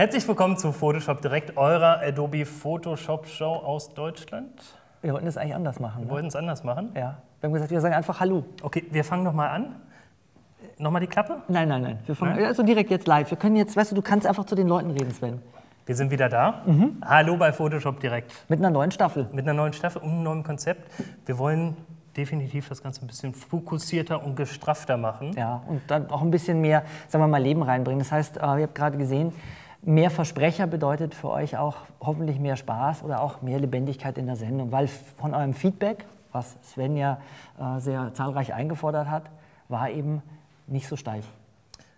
Herzlich willkommen zu Photoshop Direkt, eurer Adobe Photoshop Show aus Deutschland. Wir wollten es eigentlich anders machen. Wir Ne? wollten es anders machen. Ja. Wir haben gesagt, wir sagen einfach Hallo. Okay, wir fangen nochmal an. Nochmal die Klappe. Nein, nein, nein. Wir fangen Nein? also direkt jetzt live. Wir können jetzt, weißt du, du kannst einfach zu den Leuten reden, Sven. Wir sind wieder da. Hallo bei Photoshop Direkt. Mit einer neuen Staffel. Mit einer neuen Staffel und einem neuen Konzept. Wir wollen definitiv das Ganze ein bisschen fokussierter und gestrafter machen. Ja, und dann auch ein bisschen mehr, sagen wir mal, Leben reinbringen. Das heißt, äh, ihr habt gerade gesehen, mehr Versprecher bedeutet für euch auch hoffentlich mehr Spaß oder auch mehr Lebendigkeit in der Sendung. Weil von eurem Feedback, was Sven ja äh, sehr zahlreich eingefordert hat, war eben nicht so steif.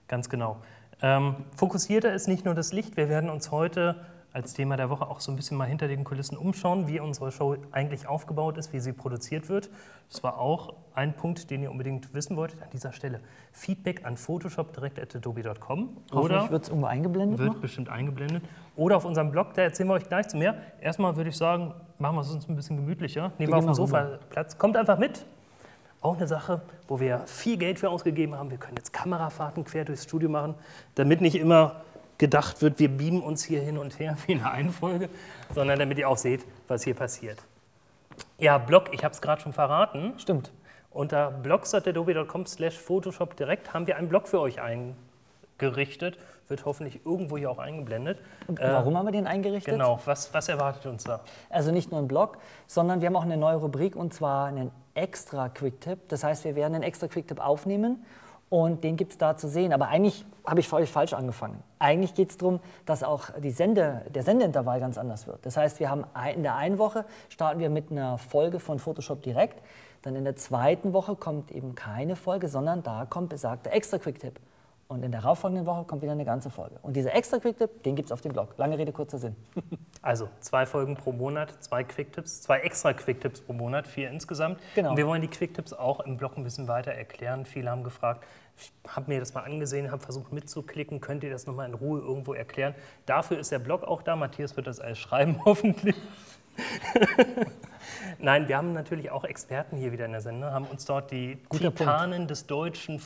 Ganz genau. Ähm, fokussierter ist nicht nur das Licht. Wir werden uns heute als Thema der Woche auch so ein bisschen mal hinter den Kulissen umschauen, wie unsere Show eigentlich aufgebaut ist, wie sie produziert wird. Das war auch ein Punkt, den ihr unbedingt wissen wolltet an dieser Stelle. Feedback an photoshop.direkt.adobe.com Hoffentlich oder wird es irgendwo eingeblendet wird noch. bestimmt eingeblendet. Oder auf unserem Blog, da erzählen wir euch gleich zu mehr. Erstmal würde ich sagen, machen wir es uns ein bisschen gemütlicher. Nehmen wir auf dem Sofa Platz. Kommt einfach mit. Auch eine Sache, wo wir viel Geld für ausgegeben haben. Wir können jetzt Kamerafahrten quer durchs Studio machen, damit nicht immer gedacht wird, wir beamen uns hier hin und her wie in einer Einfolge, sondern damit ihr auch seht, was hier passiert. Ja, Blog, ich habe es gerade schon verraten. Stimmt. Unter blogs.adobe.com slash Photoshop direkt haben wir einen Blog für euch eingerichtet. Wird hoffentlich irgendwo hier auch eingeblendet. Und Äh, warum haben wir den eingerichtet? Genau, was, was erwartet uns da? Also nicht nur ein Blog, sondern wir haben auch eine neue Rubrik und zwar einen extra Quick-Tipp. Das heißt, wir werden einen extra Quick-Tipp aufnehmen und den gibt es da zu sehen. Aber eigentlich habe ich euch falsch angefangen. Eigentlich geht es darum, dass auch die Sende, der Sendeintervall ganz anders wird. Das heißt, wir haben in der einen Woche starten wir mit einer Folge von Photoshop direkt. Dann in der zweiten Woche kommt eben keine Folge, sondern da kommt besagter extra Quick-Tipp. Und in der darauffolgenden Woche kommt wieder eine ganze Folge. Und dieser extra Quick-Tipp, den gibt es auf dem Blog. Lange Rede, kurzer Sinn. Also zwei Folgen pro Monat, zwei Quicktipps, zwei extra Quicktipps pro Monat, vier insgesamt. Genau. Und wir wollen die Quicktipps auch im Blog ein bisschen weiter erklären. Viele haben gefragt, ich habe mir das mal angesehen, habe versucht mitzuklicken, könnt ihr das nochmal in Ruhe irgendwo erklären? Dafür ist der Blog auch da. Matthias wird das alles schreiben, hoffentlich. Nein, wir haben natürlich auch Experten hier wieder in der Sendung, haben uns dort die Guter Punkt. Titanen des deutschen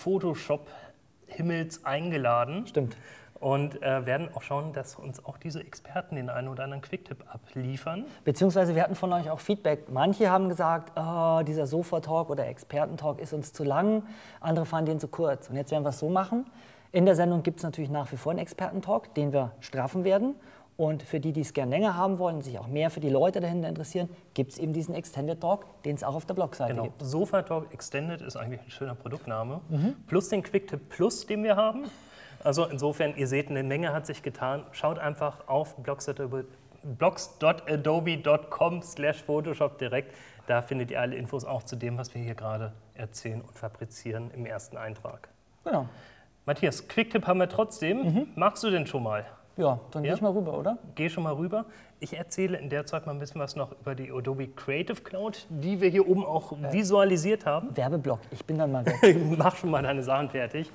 Photoshop-Himmels eingeladen Stimmt. und äh, werden auch schauen, dass uns auch diese Experten den einen oder anderen Quicktip abliefern. Beziehungsweise wir hatten von euch auch Feedback. Manche haben gesagt, oh, dieser Sofa-Talk oder Experten-Talk ist uns zu lang, andere fanden den zu kurz. Und jetzt werden wir es so machen. In der Sendung gibt es natürlich nach wie vor einen Experten-Talk, den wir straffen werden. Und für die, die es gerne länger haben wollen, sich auch mehr für die Leute dahinter interessieren, gibt es eben diesen Extended Talk, den es auch auf der Blogseite Genau. gibt. Sofa Talk Extended ist eigentlich ein schöner Produktname. Mhm. Plus den Quicktip Plus, den wir haben. Also insofern, ihr seht, eine Menge hat sich getan. Schaut einfach auf blogs.adobe- blogs.adobe.com slash Photoshop direkt. Da findet ihr alle Infos auch zu dem, was wir hier gerade erzählen und fabrizieren im ersten Eintrag. Genau. Matthias, Quicktip haben wir trotzdem. Mhm. Magst du denn schon mal? Ja, dann Ja? gehe ich mal rüber, oder? Geh schon mal rüber. Ich erzähle in der Zeit mal ein bisschen was noch über die Adobe Creative Cloud, die wir hier oben auch visualisiert haben. Werbeblock, ich bin dann mal weg. Mach schon mal deine Sachen fertig.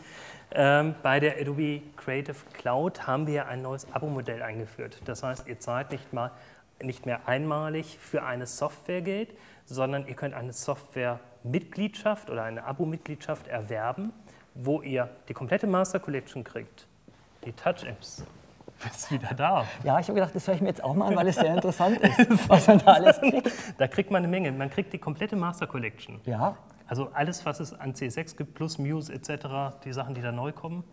Ähm, bei der Adobe Creative Cloud haben wir ein neues Abo-Modell eingeführt. Das heißt, ihr zahlt nicht, mal, nicht mehr einmalig für eine Software Geld, sondern ihr könnt eine Software-Mitgliedschaft oder eine Abo-Mitgliedschaft erwerben, wo ihr die komplette Master Collection kriegt. Die Touch-Apps. Bist wieder da. Ja, ich habe gedacht, das höre ich mir jetzt auch mal an, weil es sehr interessant ist, was man da alles kriegt. Da kriegt man eine Menge. Man kriegt die komplette Master Collection. Ja, Also alles, was es an CS6 gibt, plus Muse etc., die Sachen, die da neu kommen,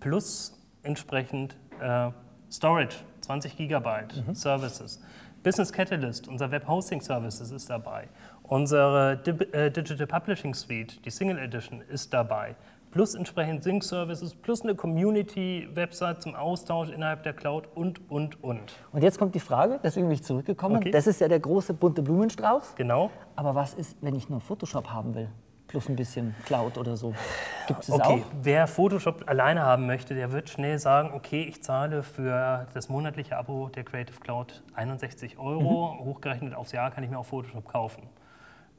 plus entsprechend äh, Storage, 20 Gigabyte, Services. Business Catalyst, unser Web Hosting Services ist dabei. Unsere äh, Digital Publishing Suite, die Single Edition, ist dabei. Plus entsprechend Sync Services, plus eine Community-Website zum Austausch innerhalb der Cloud und, und, und. und jetzt kommt die Frage, deswegen bin ich zurückgekommen. Okay. Das ist ja der große bunte Blumenstrauß. Genau. Aber was ist, wenn ich nur Photoshop haben will? Plus ein bisschen Cloud oder so. Gibt es das Okay, auch? wer Photoshop alleine haben möchte, der wird schnell sagen, okay, ich zahle für das monatliche Abo der Creative Cloud 61 Euro. Mhm. Hochgerechnet aufs Jahr kann ich mir auch Photoshop kaufen.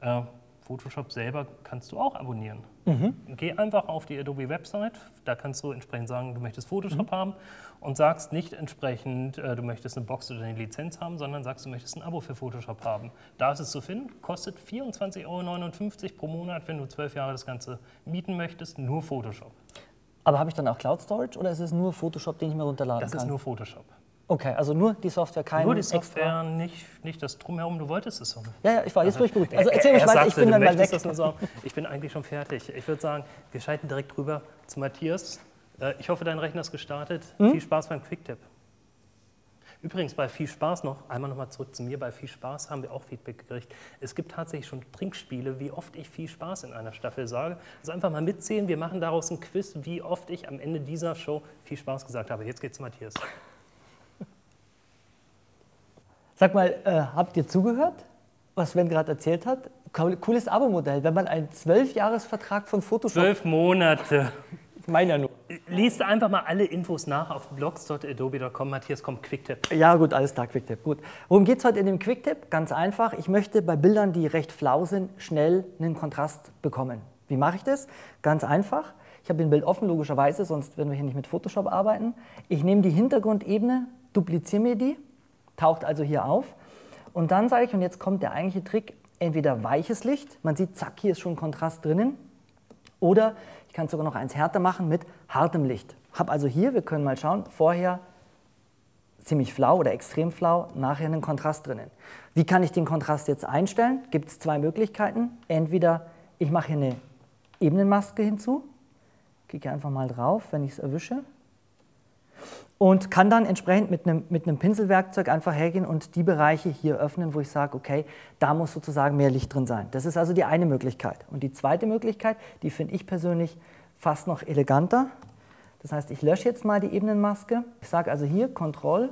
Äh, Photoshop selber kannst du auch abonnieren. Mhm. Geh einfach auf die Adobe-Website, da kannst du entsprechend sagen, du möchtest Photoshop Mhm. haben und sagst nicht entsprechend, äh, du möchtest eine Box oder eine Lizenz haben, sondern sagst, du möchtest ein Abo für Photoshop haben. Da ist es zu finden, kostet 24,59 Euro pro Monat, wenn du zwölf Jahre das Ganze mieten möchtest, nur Photoshop. Aber habe ich dann auch Cloud Storage oder ist es nur Photoshop, den ich mir runterladen Das kann? ist nur Photoshop. Okay, also nur die Software, kein Nur die extra- Software, nicht, nicht das Drumherum. Du wolltest es so. Ja, ja, ich war, jetzt bin ich gut. Also Er- erzähl mich er weiter, ich bin dann mal weg. Sagen. Ich bin eigentlich schon fertig. Ich würde sagen, wir schalten direkt rüber zu Matthias. Äh, Ich hoffe, dein Rechner ist gestartet. Hm? Viel Spaß beim Quicktip. Übrigens, bei viel Spaß noch, einmal nochmal zurück zu mir, bei viel Spaß haben wir auch Feedback gekriegt. Es gibt tatsächlich schon Trinkspiele, wie oft ich viel Spaß in einer Staffel sage. Also einfach mal mitzählen, wir machen daraus ein Quiz, wie oft ich am Ende dieser Show viel Spaß gesagt habe. Jetzt geht's zu Matthias. Sag mal, äh, habt ihr zugehört, was Sven gerade erzählt hat? Cool- Cooles Abo-Modell, wenn man einen 12-Jahres-Vertrag von Photoshop, Zwölf Monate. ich meine ja nur. Liest einfach mal alle Infos nach auf blogs.adobe.com. Matthias kommt Quicktip. Ja gut, alles klar, Quicktip, gut. Worum geht es heute in dem Quicktip? Ganz einfach, ich möchte bei Bildern, die recht flau sind, schnell einen Kontrast bekommen. Wie mache ich das? Ganz einfach. Ich habe ein Bild offen, logischerweise, sonst würden wir hier nicht mit Photoshop arbeiten. Ich nehme die Hintergrundebene, dupliziere mir die, taucht also hier auf. Und dann sage ich, und jetzt kommt der eigentliche Trick, entweder weiches Licht, man sieht, zack, hier ist schon Kontrast drinnen, oder ich kann sogar noch eins härter machen mit hartem Licht. Habe also hier, wir können mal schauen, vorher ziemlich flau oder extrem flau, nachher einen Kontrast drinnen. Wie kann ich den Kontrast jetzt einstellen? Gibt es zwei Möglichkeiten. Entweder ich mache hier eine Ebenenmaske hinzu, klicke einfach mal drauf, wenn ich es erwische, und kann dann entsprechend mit einem, mit einem Pinselwerkzeug einfach hergehen und die Bereiche hier öffnen, wo ich sage, okay, da muss sozusagen mehr Licht drin sein. Das ist also die eine Möglichkeit. Und die zweite Möglichkeit, die finde ich persönlich fast noch eleganter. Das heißt, ich lösche jetzt mal die Ebenenmaske. Ich sage also hier Ctrl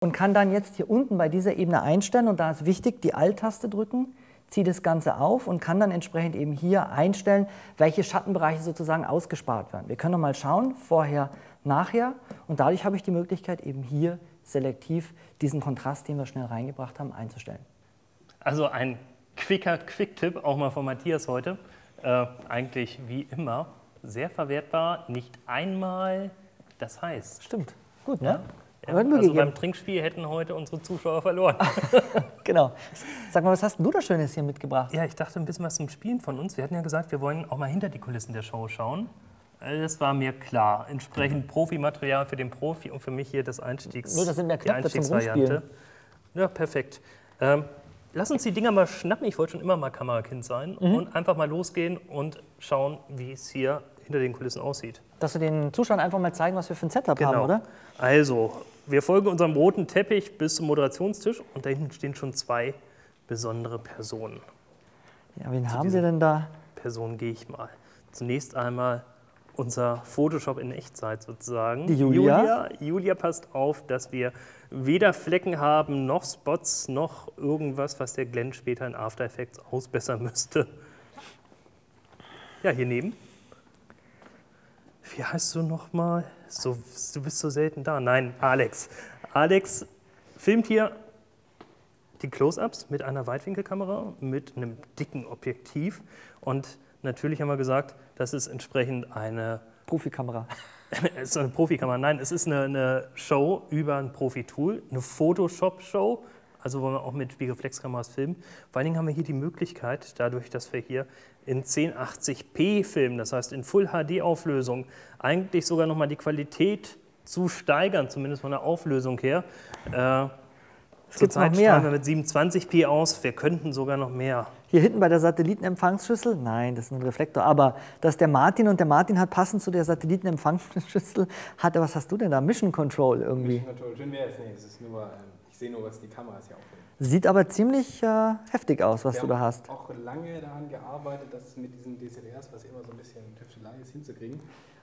und kann dann jetzt hier unten bei dieser Ebene einstellen und da ist wichtig, die Alt-Taste drücken, ziehe das Ganze auf und kann dann entsprechend eben hier einstellen, welche Schattenbereiche sozusagen ausgespart werden. Wir können noch mal schauen, vorher, nachher und dadurch habe ich die Möglichkeit eben hier selektiv diesen Kontrast, den wir schnell reingebracht haben, einzustellen. Also ein quicker Quick-Tipp, auch mal von Matthias heute. Äh, eigentlich wie immer sehr verwertbar, nicht einmal das heißt. Stimmt, gut, ne? Ja, Wird Mühe also gegeben. beim Trinkspiel hätten heute unsere Zuschauer verloren. Genau. Sag mal, was hast du da Schönes hier mitgebracht? ja, ich dachte ein bisschen was zum Spielen von uns. Wir hatten ja gesagt, wir wollen auch mal hinter die Kulissen der Show schauen. Äh, Das war mir klar. Entsprechend Profimaterial für den Profi und für mich hier das Einstiegs. Nur, das sind mehr Knöpfe zum Einstiegsvariante. Ja, perfekt. Ähm, lass uns die Dinger mal schnappen. Ich wollte schon immer mal Kamerakind sein Mhm. und einfach mal losgehen und schauen, wie es hier hinter den Kulissen aussieht. Dass wir den Zuschauern einfach mal zeigen, was wir für ein Setup haben, oder? Also, wir folgen unserem roten Teppich bis zum Moderationstisch und da hinten stehen schon zwei besondere Personen. Ja, wen haben diesem- Sie denn da? Personen gehe ich mal. Zunächst einmal unser Photoshop in Echtzeit sozusagen. Die Julia. Julia, Julia passt auf, dass wir weder Flecken haben, noch Spots, noch irgendwas, was der Glenn später in After Effects ausbessern müsste. Ja, hier neben. Wie heißt du nochmal? So, du bist so selten da. Nein, Alex. Alex filmt hier die Close-ups mit einer Weitwinkelkamera, mit einem dicken Objektiv. Und natürlich haben wir gesagt, das ist entsprechend eine, Profikamera. es ist eine Profikamera. Nein, es ist eine, eine Show über ein Profi-Tool, eine Photoshop-Show. Also wollen wir auch mit Spiegelreflexkameras filmen. Vor allen Dingen haben wir hier die Möglichkeit, dadurch, dass wir hier in 1080p filmen, das heißt in Full-HD-Auflösung, eigentlich sogar nochmal die Qualität zu steigern, zumindest von der Auflösung her. Äh, Zurzeit mehr. strahlen wir mit 27p aus, wir könnten sogar noch mehr. Hier hinten bei der Satellitenempfangsschüssel, nein, das ist ein Reflektor, aber dass der Martin und der Martin hat passend zu der Satellitenempfangsschüssel, hat er, was hast du denn da? Mission Control irgendwie. Control. Schön wäre es nicht. Es ist nur, ich sehe nur, was die Kameras hier aufnehmen. Sieht aber ziemlich äh, heftig aus, was Wir du da hast. auch lange daran gearbeitet, das mit diesen DCLRs, was immer so ein bisschen Tüftelei ist, hinzukriegen.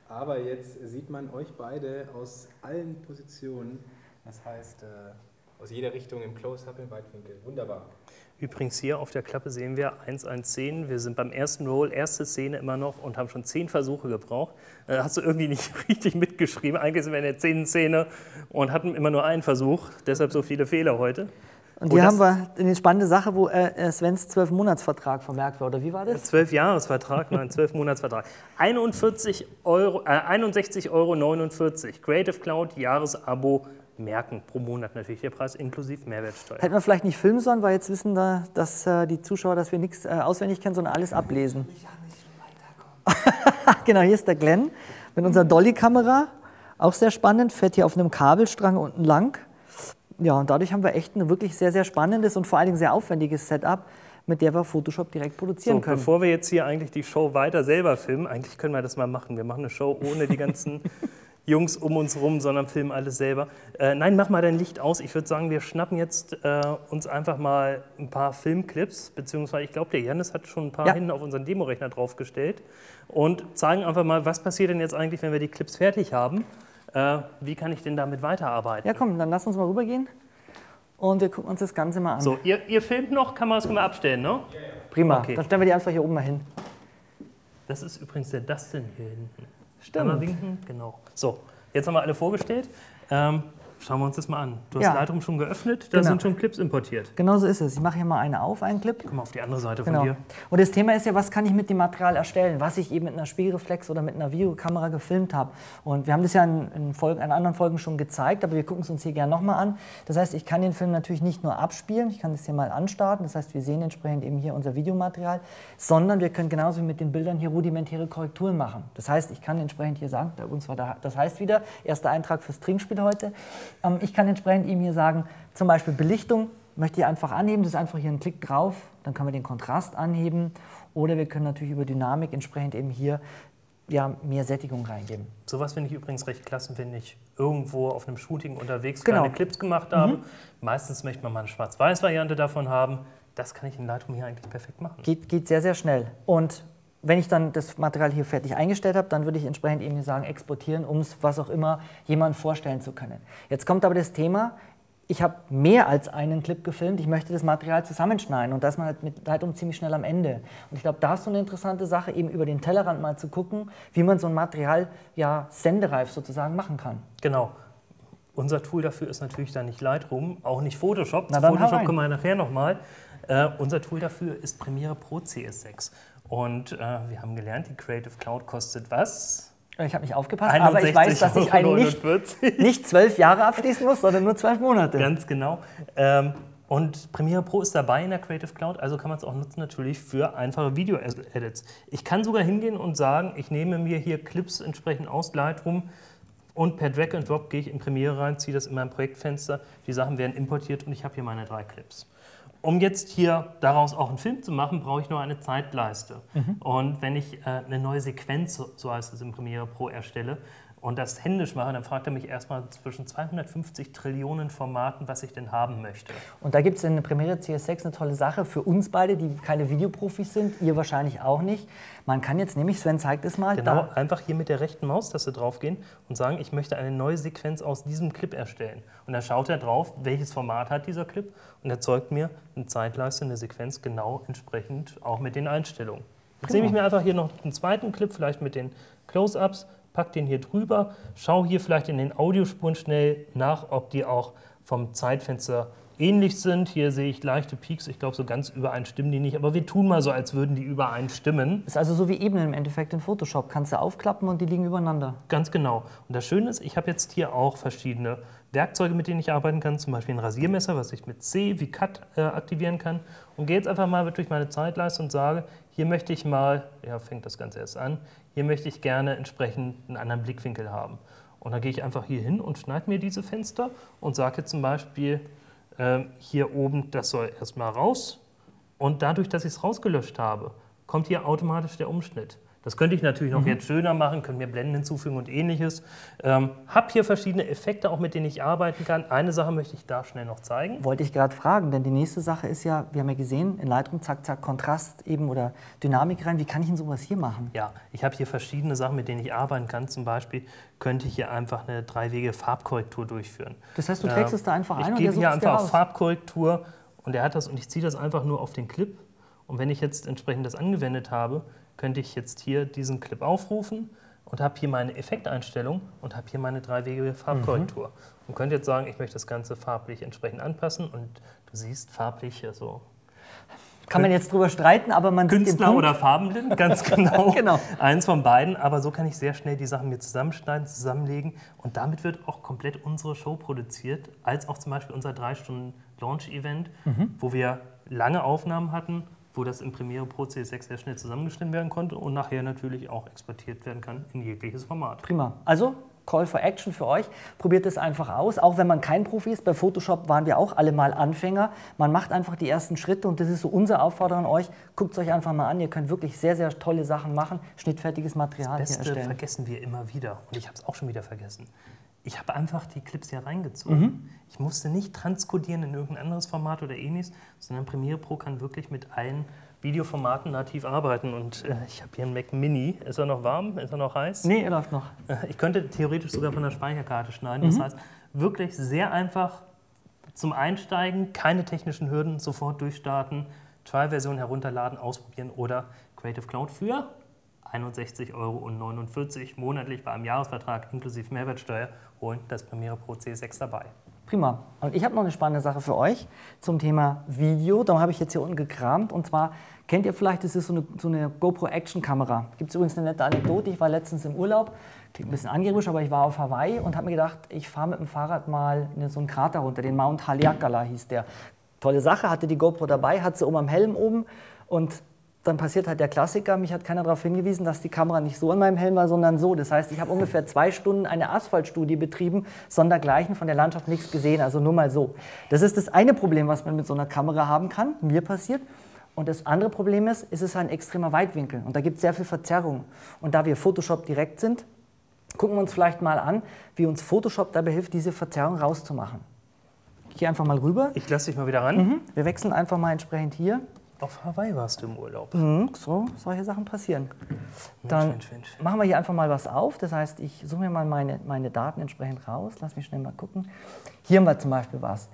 Aber jetzt sieht man euch beide aus allen Positionen, das heißt äh, aus jeder Richtung im Close-Up, im Weitwinkel. Wunderbar. Übrigens hier auf der Klappe sehen wir 110. Wir sind beim ersten Roll, erste Szene immer noch und haben schon zehn Versuche gebraucht. Äh, hast du irgendwie nicht richtig mitgeschrieben. Eigentlich sind wir in der zehnten Szene und hatten immer nur einen Versuch. Deshalb so viele Fehler heute. Und Oh, hier das- haben wir eine spannende Sache, wo äh, äh, Svens 12-Monats-Vertrag vermerkt war, oder wie war das? Zwölf Jahresvertrag, nein, zwölf Monatsvertrag. 41 Euro, äh, 61,49 Euro. Creative Cloud Jahresabo merken pro Monat natürlich der Preis inklusive Mehrwertsteuer. Hätten wir vielleicht nicht filmen sollen, weil jetzt wissen da, dass äh, die Zuschauer, dass wir nichts äh, auswendig kennen, sondern alles ablesen. genau, hier ist der Glenn mit unserer Dolly-Kamera. Auch sehr spannend, fährt hier auf einem Kabelstrang unten lang. Ja, und dadurch haben wir echt ein wirklich sehr, sehr spannendes und vor allen Dingen sehr aufwendiges Setup, mit der wir Photoshop direkt produzieren So, können. bevor wir jetzt hier eigentlich die Show weiter selber filmen, eigentlich können wir das mal machen. Wir machen eine Show ohne die ganzen Jungs um uns rum, sondern filmen alles selber. Äh, nein, mach mal dein Licht aus. Ich würde sagen, wir schnappen jetzt äh, uns einfach mal ein paar Filmclips, beziehungsweise ich glaube, der Janis hat schon ein paar Ja. hinten auf unseren Demorechner draufgestellt und zeigen einfach mal, was passiert denn jetzt eigentlich, wenn wir die Clips fertig haben. Äh, wie kann ich denn damit weiterarbeiten? Ja, komm, dann lass uns mal rübergehen und wir gucken uns das Ganze mal an. So, ihr, ihr filmt noch, Kameras können wir abstellen, ne? Prima, okay. dann stellen wir die einfach hier oben mal hin. Das ist übrigens der Dustin hier hinten. Stimmt. Einmal winken, genau. So, jetzt haben wir alle vorgestellt. Ähm, schauen wir uns das mal an. Du hast Ja. Lightroom schon geöffnet, da Genau. sind schon Clips importiert. Genau so ist es. Ich mache hier mal eine auf, einen Clip. Komm mal auf die andere Seite Genau. von dir. Und das Thema ist ja, was kann ich mit dem Material erstellen, was ich eben mit einer Spiegelreflex oder mit einer Videokamera gefilmt habe. Und wir haben das ja in, in, Folgen, in anderen Folgen schon gezeigt, aber wir gucken es uns hier gerne nochmal an. Das heißt, ich kann den Film natürlich nicht nur abspielen, ich kann das hier mal anstarten, das heißt, wir sehen entsprechend eben hier unser Videomaterial, sondern wir können genauso wie mit den Bildern hier rudimentäre Korrekturen machen. Das heißt, ich kann entsprechend hier sagen, da uns war da, das heißt wieder, erster Eintrag fürs Trinkspiel heute, ähm, ich kann entsprechend ihm hier sagen, zum Beispiel Belichtung, möchte ich einfach anheben, das ist einfach hier ein Klick drauf, dann können wir den Kontrast anheben oder wir können natürlich über Dynamik entsprechend eben hier ja, mehr Sättigung reingeben. Sowas finde ich übrigens recht klasse, wenn ich irgendwo auf einem Shooting unterwegs Genau. kleine Clips gemacht habe. Meistens möchte man mal eine Schwarz-Weiß-Variante davon haben. Das kann ich in Lightroom hier eigentlich perfekt machen. Geht, geht sehr, sehr schnell. Und wenn ich dann das Material hier fertig eingestellt habe, dann würde ich entsprechend eben hier sagen, exportieren, um es, was auch immer, jemandem vorstellen zu können. Jetzt kommt aber das Thema, ich habe mehr als einen Clip gefilmt, ich möchte das Material zusammenschneiden und da ist man halt mit Lightroom ziemlich schnell am Ende. Und ich glaube, da ist so eine interessante Sache, eben über den Tellerrand mal zu gucken, wie man so ein Material ja sendereif sozusagen machen kann. Genau. Unser Tool dafür ist natürlich dann nicht Lightroom, auch nicht Photoshop. Na Photoshop kommen wir nachher nochmal. Äh, unser Tool dafür ist Premiere Pro CS6. Und äh, wir haben gelernt, die Creative Cloud kostet was? Ich habe nicht aufgepasst, aber ich weiß, dass ich nicht, 49. nicht zwölf Jahre abschließen muss, sondern nur zwölf Monate. Ganz genau. Ähm, und Premiere Pro ist dabei in der Creative Cloud, also kann man es auch nutzen natürlich für einfache Video-Edits. Ich kann sogar hingehen und sagen, ich nehme mir hier Clips entsprechend aus Lightroom und per Drag and Drop gehe ich in Premiere rein, ziehe das in mein Projektfenster, die Sachen werden importiert und ich habe hier meine drei Clips. Um jetzt hier daraus auch einen Film zu machen, brauche ich nur eine Zeitleiste. Und wenn ich äh, eine neue Sequenz, so- heißt es in Premiere Pro, erstelle und das händisch mache, dann fragt er mich erstmal zwischen 250 Trillionen Formaten, was ich denn haben möchte. Und da gibt es in der Premiere CS6 eine tolle Sache für uns beide, die keine Videoprofis sind, ihr wahrscheinlich auch nicht. Man kann jetzt nämlich, Sven zeigt es mal, Genau, einfach hier mit der rechten Maustaste draufgehen und sagen, ich möchte eine neue Sequenz aus diesem Clip erstellen. Und dann schaut er drauf, welches Format hat dieser Clip und erzeugt mir eine Zeitleiste, eine Sequenz genau entsprechend auch mit den Einstellungen. Jetzt nehme ich mir einfach hier noch einen zweiten Clip, vielleicht mit den Close-Ups, pack den hier drüber, schau hier vielleicht in den Audiospuren schnell nach, ob die auch vom Zeitfenster ähnlich sind. Hier sehe ich leichte Peaks, ich glaube, so ganz überein stimmen die nicht, aber wir tun mal so, als würden die übereinstimmen. ist also so wie Ebenen im Endeffekt in Photoshop. Kannst du aufklappen und die liegen übereinander. Ganz genau. Und das Schöne ist, ich habe jetzt hier auch verschiedene Werkzeuge, mit denen ich arbeiten kann. Zum Beispiel ein Rasiermesser, was ich mit C wie Cut äh, aktivieren kann. Und gehe jetzt einfach mal durch meine Zeitleiste und sage, hier möchte ich mal, ja, fängt das Ganze erst an, hier möchte ich gerne entsprechend einen anderen Blickwinkel haben. Und dann gehe ich einfach hier hin und schneide mir diese Fenster und sage zum Beispiel, ähm, hier oben, das soll erstmal raus. Und dadurch, dass ich es rausgelöscht habe, kommt hier automatisch der Umschnitt. Das könnte ich natürlich noch jetzt schöner machen, können mir Blenden hinzufügen und ähnliches. Ähm, hab hier verschiedene Effekte, auch mit denen ich arbeiten kann. Eine Sache möchte ich da schnell noch zeigen. Wollte ich gerade fragen, denn die nächste Sache ist ja, wir haben ja gesehen, in Lightroom, zack, zack, Kontrast eben oder Dynamik rein. Wie kann ich denn sowas hier machen? Ja, ich habe hier verschiedene Sachen, mit denen ich arbeiten kann. Zum Beispiel könnte ich hier einfach eine dreiwege Farbkorrektur durchführen. Das heißt, du trägst es da einfach ich ein und gebe der hier einfach auf. Farbkorrektur und er hat das und ich ziehe das einfach nur auf den Clip. Und wenn ich jetzt entsprechend das angewendet habe, könnte ich jetzt hier diesen Clip aufrufen und habe hier meine Effekteinstellung und habe hier meine dreiwegige Farbkorrektur. Mhm. Und könnte jetzt sagen, ich möchte das Ganze farblich entsprechend anpassen und du siehst farblich also Kann man jetzt drüber streiten, aber man Künstler oder farbenblind, ganz genau. Genau. Eins von beiden, aber so kann ich sehr schnell die Sachen mir zusammenschneiden, zusammenlegen und damit wird auch komplett unsere Show produziert, als auch zum Beispiel unser drei Stunden Launch-Event, Mhm. wo wir lange Aufnahmen hatten wo das im Premiere Pro CS6 sehr schnell zusammengeschnitten werden konnte und nachher natürlich auch exportiert werden kann in jegliches Format. Prima. Also Call for Action für euch. Probiert es einfach aus, auch wenn man kein Profi ist. Bei Photoshop waren wir auch alle mal Anfänger. Man macht einfach die ersten Schritte und das ist so unser Aufforderung an euch. Guckt es euch einfach mal an. Ihr könnt wirklich sehr, sehr tolle Sachen machen. Schnittfertiges Material Das Beste erstellen. vergessen wir immer wieder und ich habe es auch schon wieder vergessen. Ich habe einfach die Clips hier reingezogen. Ich musste nicht transkodieren in irgendein anderes Format oder ähnliches, sondern Premiere Pro kann wirklich mit allen Videoformaten nativ arbeiten. Und äh, ich habe hier einen Mac Mini. Ist er noch warm? Ist er noch heiß? Nee, er läuft noch. Äh, Ich könnte theoretisch sogar von der Speicherkarte schneiden. Das heißt, wirklich sehr einfach zum Einsteigen, keine technischen Hürden, sofort durchstarten, Trial-Version herunterladen, ausprobieren oder Creative Cloud für 61,49 Euro monatlich bei einem Jahresvertrag inklusive Mehrwertsteuer holen. Das Premiere Pro C6 dabei. Prima. Und ich habe noch eine spannende Sache für euch zum Thema Video. Da habe ich jetzt hier unten gekramt. Und zwar kennt ihr vielleicht, das ist so eine, so eine GoPro Action Kamera. Gibt es übrigens eine nette Anekdote. Ich war letztens im Urlaub. Klingt ein bisschen angeberisch, aber ich war auf Hawaii und habe mir gedacht, ich fahre mit dem Fahrrad mal eine, so einen Krater runter. Den Mount Haleakala hieß der. Tolle Sache, hatte die GoPro dabei, hat sie oben am Helm oben und dann passiert halt der Klassiker, mich hat keiner darauf hingewiesen, dass die Kamera nicht so an meinem Helm war, sondern so. Das heißt, ich habe ungefähr zwei Stunden eine Asphaltstudie betrieben, sondergleichen von der Landschaft nichts gesehen, also nur mal so. Das ist das eine Problem, was man mit so einer Kamera haben kann, mir passiert. Und das andere Problem ist, es ist ein extremer Weitwinkel und da gibt es sehr viel Verzerrung. Und da wir Photoshop direkt sind, gucken wir uns vielleicht mal an, wie uns Photoshop dabei hilft, diese Verzerrung rauszumachen. Hier einfach mal rüber. Ich lasse dich mal wieder ran. Wir wechseln einfach mal entsprechend hier. Auf Hawaii warst du im Urlaub. Mhm, So, solche Sachen passieren. Dann Mensch, Mensch. machen wir hier einfach mal was auf. Das heißt, ich suche mir mal meine, meine Daten entsprechend raus. Lass mich schnell mal gucken. Hier haben wir zum Beispiel was.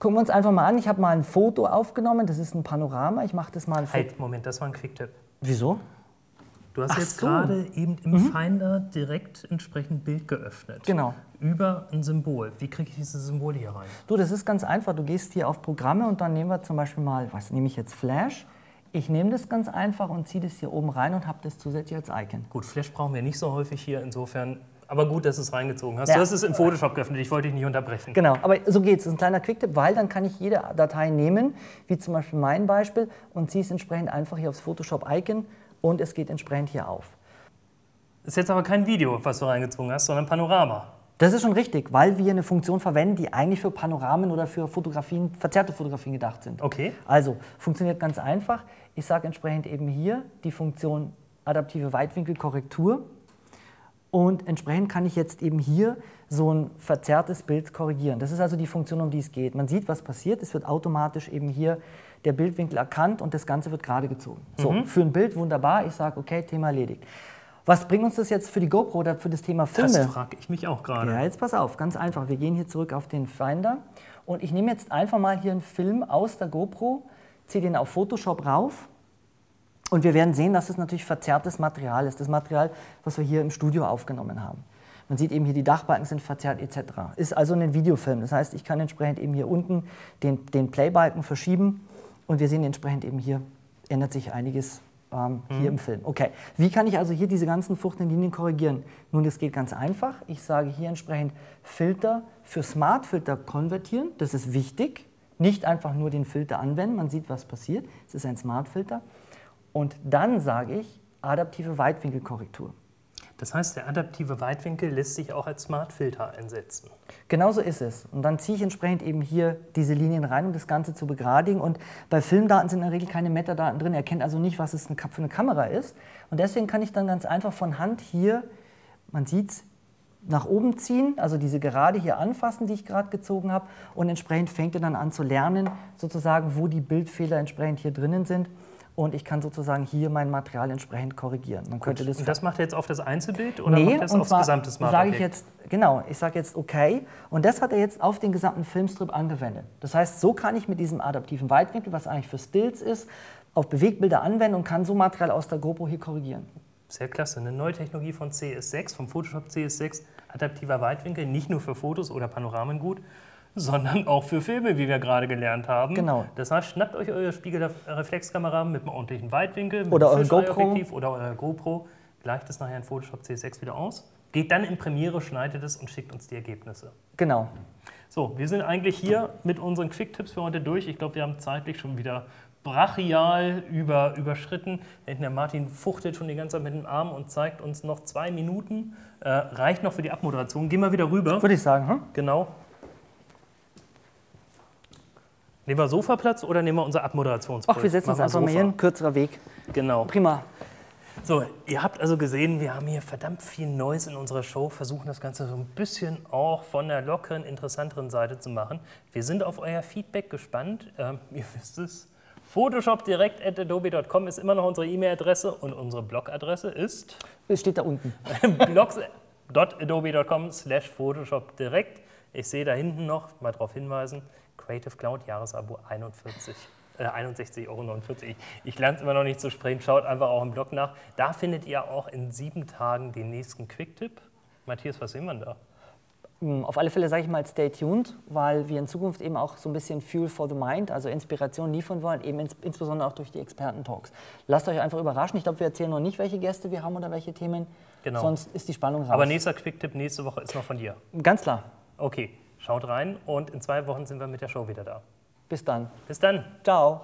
Gucken wir uns einfach mal an. Ich habe mal ein Foto aufgenommen. Das ist ein Panorama. Ich mache das mal ein Foto. Halt, Moment, das war ein Quick-Tipp. Wieso? Du hast Ach jetzt so. Mhm. gerade eben im Finder direkt entsprechend Bild geöffnet. Genau. Über ein Symbol. Wie kriege ich diese Symbole hier rein? Du, das ist ganz einfach. Du gehst hier auf Programme und dann nehmen wir zum Beispiel mal, was nehme ich jetzt? Flash. Ich nehme das ganz einfach und ziehe das hier oben rein und habe das zusätzlich als Icon. Gut, Flash brauchen wir nicht so häufig hier, insofern. Aber gut, dass du es reingezogen hast. Ja. Du hast es in Photoshop geöffnet, ich wollte dich nicht unterbrechen. Genau, aber so geht es. Das ist ein kleiner Quicktipp, weil dann kann ich jede Datei nehmen, wie zum Beispiel mein Beispiel, und ziehe es entsprechend einfach hier aufs Photoshop-Icon und es geht entsprechend hier auf. Ist jetzt aber kein Video, was du reingezogen hast, sondern Panorama. Das ist schon richtig, weil wir eine Funktion verwenden, die eigentlich für Panoramen oder für Fotografien, verzerrte Fotografien gedacht sind. Okay. Also, funktioniert ganz einfach. Ich sage entsprechend eben hier die Funktion adaptive Weitwinkelkorrektur. Und entsprechend kann ich jetzt eben hier so ein verzerrtes Bild korrigieren. Das ist also die Funktion, um die es geht. Man sieht, was passiert. Es wird automatisch eben hier der Bildwinkel erkannt und das Ganze wird gerade gezogen. So, für ein Bild wunderbar. Ich sage, okay, Thema erledigt. Was bringt uns das jetzt für die GoPro oder für das Thema Filme? Das frage ich mich auch gerade. Ja, jetzt pass auf, ganz einfach. Wir gehen hier zurück auf den Finder und ich nehme jetzt einfach mal hier einen Film aus der GoPro, ziehe den auf Photoshop rauf und wir werden sehen, dass es natürlich verzerrtes Material ist. Das Material, was wir hier im Studio aufgenommen haben. Man sieht eben hier, die Dachbalken sind verzerrt etc. Ist also ein Videofilm. Das heißt, ich kann entsprechend eben hier unten den, den Playbalken verschieben und wir sehen entsprechend eben hier ändert sich einiges ähm, hier im Film. Okay, wie kann ich also hier diese ganzen fuchtenden Linien korrigieren? Nun, das geht ganz einfach. Ich sage hier entsprechend Filter für Smart Filter konvertieren. Das ist wichtig. Nicht einfach nur den Filter anwenden, man sieht, was passiert. Es ist ein Smart Filter. Und dann sage ich adaptive Weitwinkelkorrektur. Das heißt, der adaptive Weitwinkel lässt sich auch als Smart-Filter einsetzen. Genauso ist es. Und dann ziehe ich entsprechend eben hier diese Linien rein, um das Ganze zu begradigen. Und bei Filmdaten sind in der Regel keine Metadaten drin. Er erkennt also nicht, was es für eine Kamera ist. Und deswegen kann ich dann ganz einfach von Hand hier, man sieht es, nach oben ziehen, also diese Gerade hier anfassen, die ich gerade gezogen habe. Und entsprechend fängt er dann an zu lernen, sozusagen, wo die Bildfehler entsprechend hier drinnen sind. Und ich kann sozusagen hier mein Material entsprechend korrigieren. Man könnte das Und das macht er jetzt auf das Einzelbild oder nee, macht er das und aufs gesamte sage ich jetzt, genau, ich sage jetzt okay. Und das hat er jetzt auf den gesamten Filmstrip angewendet. Das heißt, so kann ich mit diesem adaptiven Weitwinkel, was eigentlich für Stills ist, auf Bewegbilder anwenden und kann so Material aus der GoPro hier korrigieren. Sehr klasse. Eine neue Technologie von CS6, vom Photoshop CS6, adaptiver Weitwinkel, nicht nur für Fotos oder Panoramen gut, sondern auch für Filme, wie wir gerade gelernt haben. Genau. Das heißt, schnappt euch eure Spiegelreflexkamera mit einem ordentlichen Weitwinkel, mit Oder einem eure GoPro. Oder euer GoPro, gleicht es nachher in Photoshop CS6 wieder aus, geht dann in Premiere, schneidet es und schickt uns die Ergebnisse. Genau. So, wir sind eigentlich hier mit unseren Quick-Tipps für heute durch. Ich glaube, wir haben zeitlich schon wieder brachial über, überschritten. Der Martin fuchtelt schon die ganze Zeit mit dem Arm und zeigt uns noch zwei Minuten. Äh, reicht noch für die Abmoderation. Gehen wir wieder rüber. Würde ich sagen, hm? Genau. Nehmen wir Sofaplatz oder nehmen wir unser Abmoderationspult? Ach, wir setzen uns einfach mal hin, kürzerer Weg. Genau. Prima. So, ihr habt also gesehen, wir haben hier verdammt viel Neues in unserer Show, versuchen das Ganze so ein bisschen auch von der lockeren, interessanteren Seite zu machen. Wir sind auf euer Feedback gespannt. Ähm, ihr wisst es. Photoshop direkt at adobe.com ist immer noch unsere E-Mail-Adresse und unsere Blogadresse ist Es steht da unten. blogs.adobe.com slash Photoshop direkt. Ich sehe da hinten noch, mal darauf hinweisen, Creative Cloud Jahresabo 41. Äh, 61,49 Euro. Ich, ich lerne es immer noch nicht zu sprechen. Schaut einfach auch im Blog nach. Da findet ihr auch in sieben Tagen den nächsten Quick-Tipp. Matthias, was sehen wir da? Hm, Auf alle Fälle sage ich mal, stay tuned, weil wir in Zukunft eben auch so ein bisschen Fuel for the Mind, also Inspiration liefern wollen, eben ins, insbesondere auch durch die Experten-Talks. Lasst euch einfach überraschen. Ich glaube, wir erzählen noch nicht, welche Gäste wir haben oder welche Themen. Genau. Sonst ist die Spannung raus. Aber nächster Quick-Tipp nächste Woche ist noch von dir. Ganz klar. Okay, schaut rein und in zwei Wochen sind wir mit der Show wieder da. Bis dann. Bis dann. Ciao.